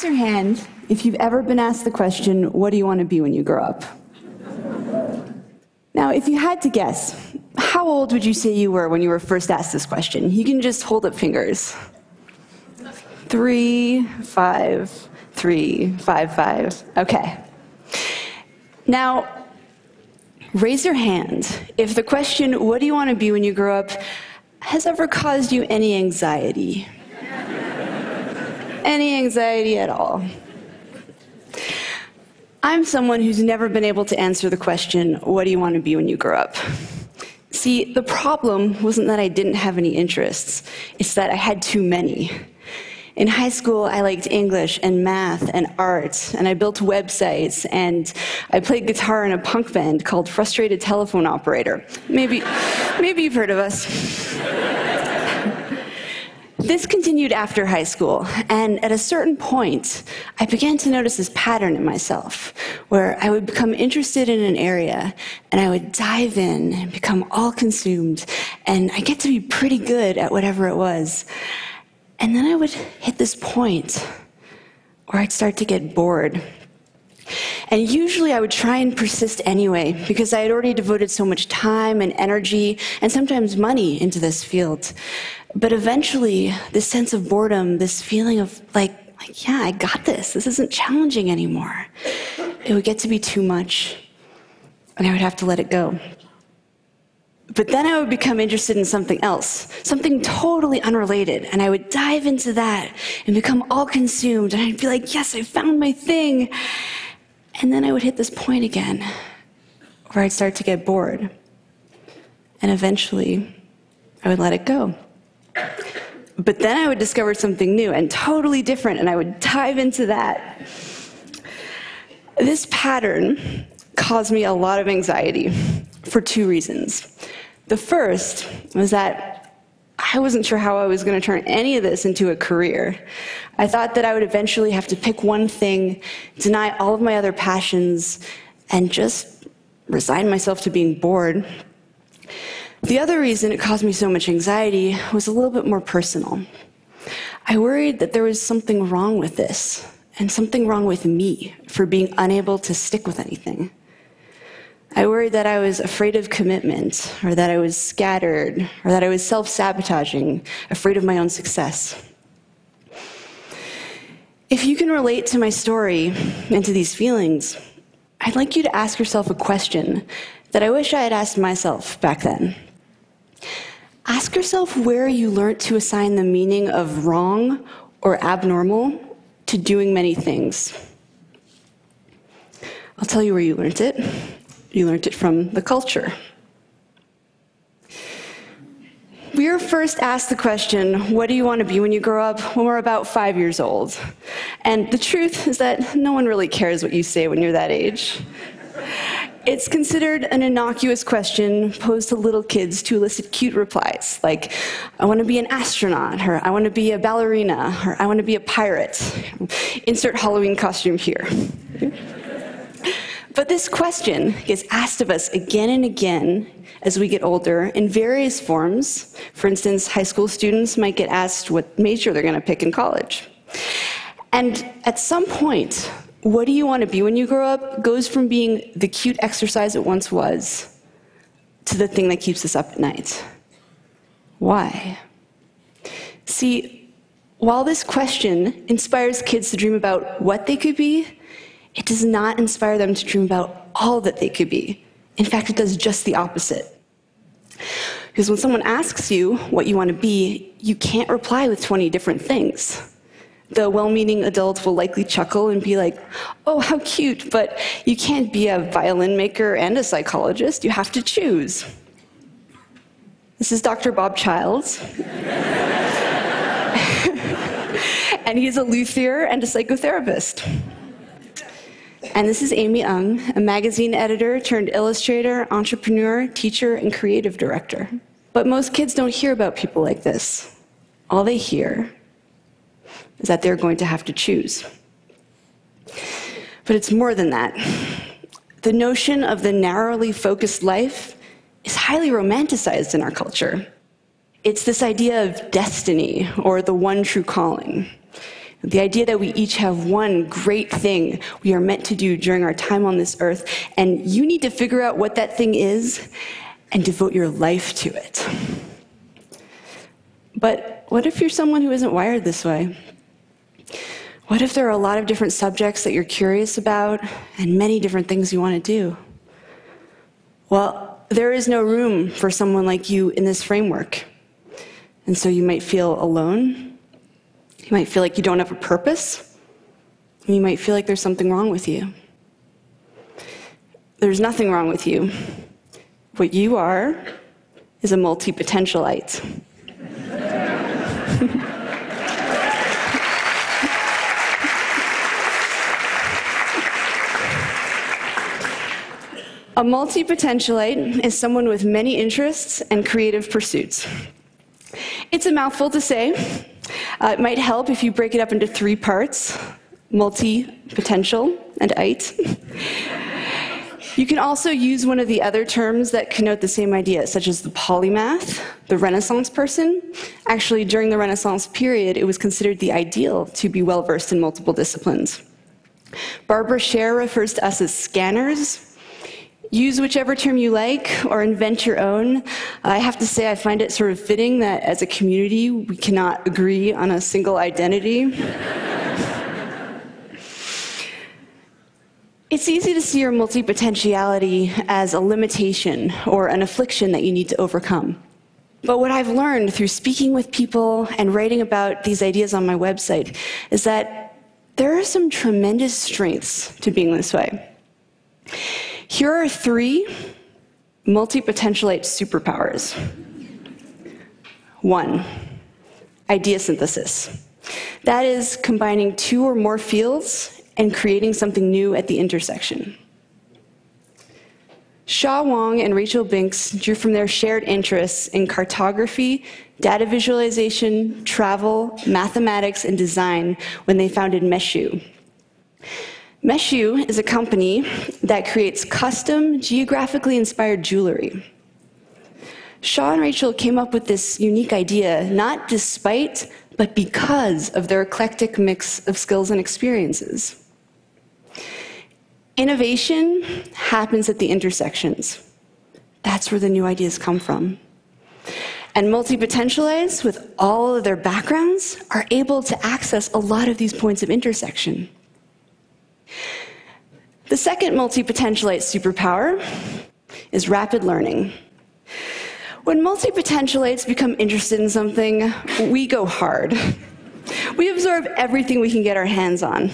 Raise your hand if you've ever been asked the question, What do you want to be when you grow up? Now, if you had to guess, how old would you say you were when you were first asked this question? You can just hold up fingers. Three, five, three, five, five. Okay. Now, raise your hand if the question, What do you want to be when you grow up, has ever caused you any anxiety. Any anxiety at all. I'm someone who's never been able to answer the question, What do you want to be when you grow up? See, the problem wasn't that I didn't have any interests, it's that I had too many. In high school, I liked English and math and art, and I built websites, and I played guitar in a punk band called Frustrated Telephone Operator. Maybe, maybe you've heard of us. This continued after high school, and at a certain point, I began to notice this pattern in myself where I would become interested in an area and I would dive in and become all consumed, and I get to be pretty good at whatever it was. And then I would hit this point where I'd start to get bored. And usually I would try and persist anyway because I had already devoted so much time and energy and sometimes money into this field. But eventually, this sense of boredom, this feeling of like, like, yeah, I got this. This isn't challenging anymore. It would get to be too much, and I would have to let it go. But then I would become interested in something else, something totally unrelated, and I would dive into that and become all consumed, and I'd be like, yes, I found my thing. And then I would hit this point again where I'd start to get bored. And eventually, I would let it go. But then I would discover something new and totally different, and I would dive into that. This pattern caused me a lot of anxiety for two reasons. The first was that I wasn't sure how I was going to turn any of this into a career. I thought that I would eventually have to pick one thing, deny all of my other passions, and just resign myself to being bored. The other reason it caused me so much anxiety was a little bit more personal. I worried that there was something wrong with this, and something wrong with me for being unable to stick with anything. I worried that I was afraid of commitment, or that I was scattered, or that I was self sabotaging, afraid of my own success. If you can relate to my story and to these feelings, I'd like you to ask yourself a question that I wish I had asked myself back then. Ask yourself where you learned to assign the meaning of wrong or abnormal to doing many things. I'll tell you where you learned it. You learned it from the culture. We were first asked the question, What do you want to be when you grow up? when we're about five years old. And the truth is that no one really cares what you say when you're that age. It's considered an innocuous question posed to little kids to elicit cute replies, like, I want to be an astronaut, or I want to be a ballerina, or I want to be a pirate. Insert Halloween costume here. But this question gets asked of us again and again as we get older in various forms. For instance, high school students might get asked what major they're going to pick in college. And at some point, what do you want to be when you grow up goes from being the cute exercise it once was to the thing that keeps us up at night. Why? See, while this question inspires kids to dream about what they could be, it does not inspire them to dream about all that they could be. In fact, it does just the opposite. Because when someone asks you what you want to be, you can't reply with 20 different things. The well meaning adult will likely chuckle and be like, oh, how cute, but you can't be a violin maker and a psychologist. You have to choose. This is Dr. Bob Childs. and he's a luthier and a psychotherapist. And this is Amy Ng, a magazine editor turned illustrator, entrepreneur, teacher, and creative director. But most kids don't hear about people like this. All they hear is that they're going to have to choose. But it's more than that. The notion of the narrowly focused life is highly romanticized in our culture. It's this idea of destiny or the one true calling. The idea that we each have one great thing we are meant to do during our time on this earth, and you need to figure out what that thing is and devote your life to it. But what if you're someone who isn't wired this way? What if there are a lot of different subjects that you're curious about and many different things you want to do? Well, there is no room for someone like you in this framework. And so you might feel alone. You might feel like you don't have a purpose. You might feel like there's something wrong with you. There's nothing wrong with you. What you are is a multi potentialite. A multi potentialite is someone with many interests and creative pursuits. It's a mouthful to say. Uh, it might help if you break it up into three parts multi potential and ite. You can also use one of the other terms that connote the same idea, such as the polymath, the Renaissance person. Actually, during the Renaissance period, it was considered the ideal to be well versed in multiple disciplines. Barbara Sher refers to us as scanners, use whichever term you like or invent your own. I have to say, I find it sort of fitting that as a community, we cannot agree on a single identity. it's easy to see your multipotentiality as a limitation or an affliction that you need to overcome. But what I've learned through speaking with people and writing about these ideas on my website is that there are some tremendous strengths to being this way. Here are three multi-potentialite superpowers. One, idea synthesis. That is combining two or more fields and creating something new at the intersection. Sha Wang and Rachel Binx drew from their shared interests in cartography, data visualization, travel, mathematics, and design when they founded Meshu. Meshu is a company that creates custom, geographically inspired jewelry. Sha and Rachel came up with this unique idea not despite, but because of their eclectic mix of skills and experiences. Innovation happens at the intersections. That's where the new ideas come from. And multi potentialites, with all of their backgrounds, are able to access a lot of these points of intersection. The second multi-potentialite superpower is rapid learning. When multi-potentialites become interested in something, we go hard. We absorb everything we can get our hands on.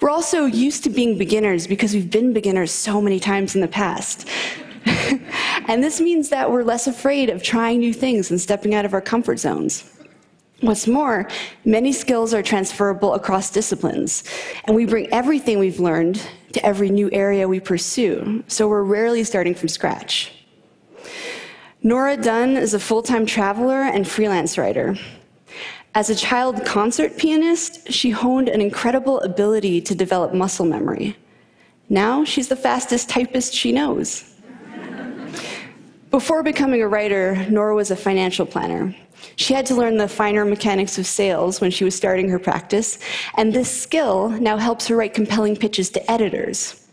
We're also used to being beginners because we've been beginners so many times in the past. and this means that we're less afraid of trying new things and stepping out of our comfort zones. What's more, many skills are transferable across disciplines, and we bring everything we've learned to every new area we pursue, so we're rarely starting from scratch. Nora Dunn is a full time traveler and freelance writer. As a child concert pianist, she honed an incredible ability to develop muscle memory. Now she's the fastest typist she knows. Before becoming a writer, Nora was a financial planner. She had to learn the finer mechanics of sales when she was starting her practice, and this skill now helps her write compelling pitches to editors.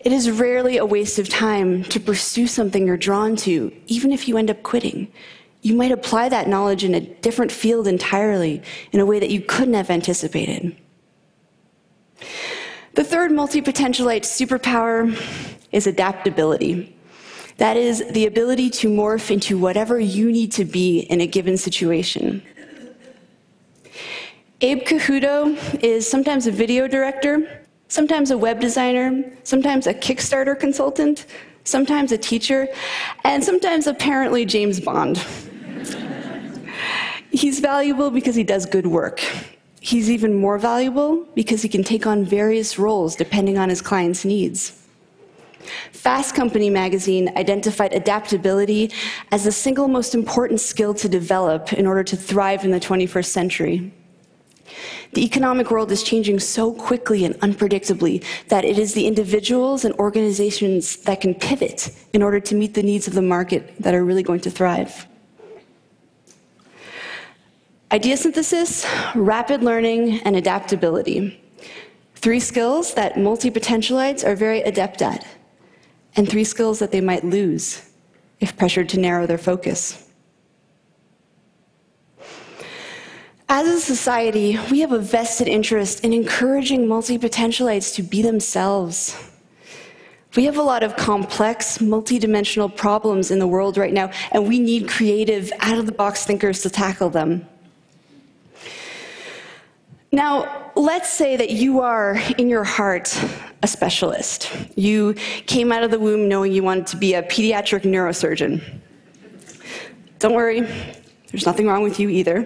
It is rarely a waste of time to pursue something you're drawn to, even if you end up quitting. You might apply that knowledge in a different field entirely, in a way that you couldn't have anticipated. The third multi potentialite superpower is adaptability. That is the ability to morph into whatever you need to be in a given situation. Abe Cajudo is sometimes a video director, sometimes a web designer, sometimes a Kickstarter consultant, sometimes a teacher, and sometimes apparently James Bond. He's valuable because he does good work. He's even more valuable because he can take on various roles depending on his client's needs. Fast Company magazine identified adaptability as the single most important skill to develop in order to thrive in the 21st century. The economic world is changing so quickly and unpredictably that it is the individuals and organizations that can pivot in order to meet the needs of the market that are really going to thrive. idea synthesis, rapid learning, and adaptability. Three skills that multi potentialites are very adept at, and three skills that they might lose if pressured to narrow their focus. As a society, we have a vested interest in encouraging multi potentialites to be themselves. We have a lot of complex, multidimensional problems in the world right now, and we need creative, out of the box thinkers to tackle them. Now, let's say that you are, in your heart, a specialist. You came out of the womb knowing you wanted to be a pediatric neurosurgeon. Don't worry, there's nothing wrong with you either.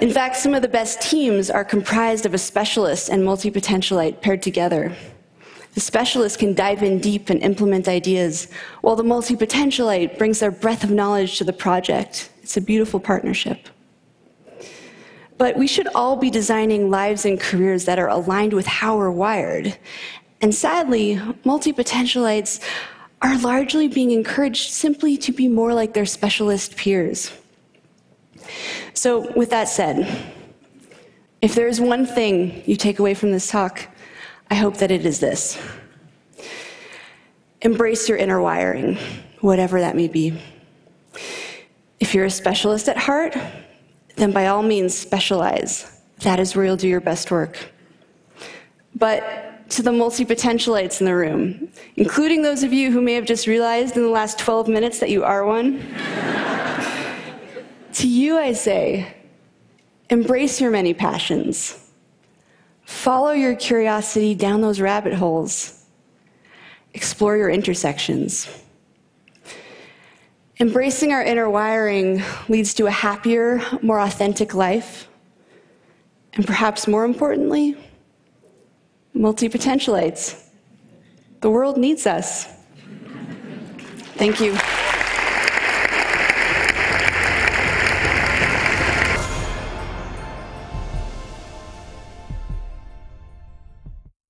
In fact, some of the best teams are comprised of a specialist and multi potentialite paired together. The specialist can dive in deep and implement ideas, while the multi potentialite brings their breadth of knowledge to the project. It's a beautiful partnership. But we should all be designing lives and careers that are aligned with how we're wired. And sadly, multi potentialites are largely being encouraged simply to be more like their specialist peers. So, with that said, if there is one thing you take away from this talk, I hope that it is this embrace your inner wiring, whatever that may be. If you're a specialist at heart, then by all means specialize. That is where you'll do your best work. But to the multi potentialites in the room, including those of you who may have just realized in the last 12 minutes that you are one, to you I say, embrace your many passions. Follow your curiosity down those rabbit holes. Explore your intersections. Embracing our inner wiring leads to a happier, more authentic life. And perhaps more importantly, multi potentialites. The world needs us. Thank you.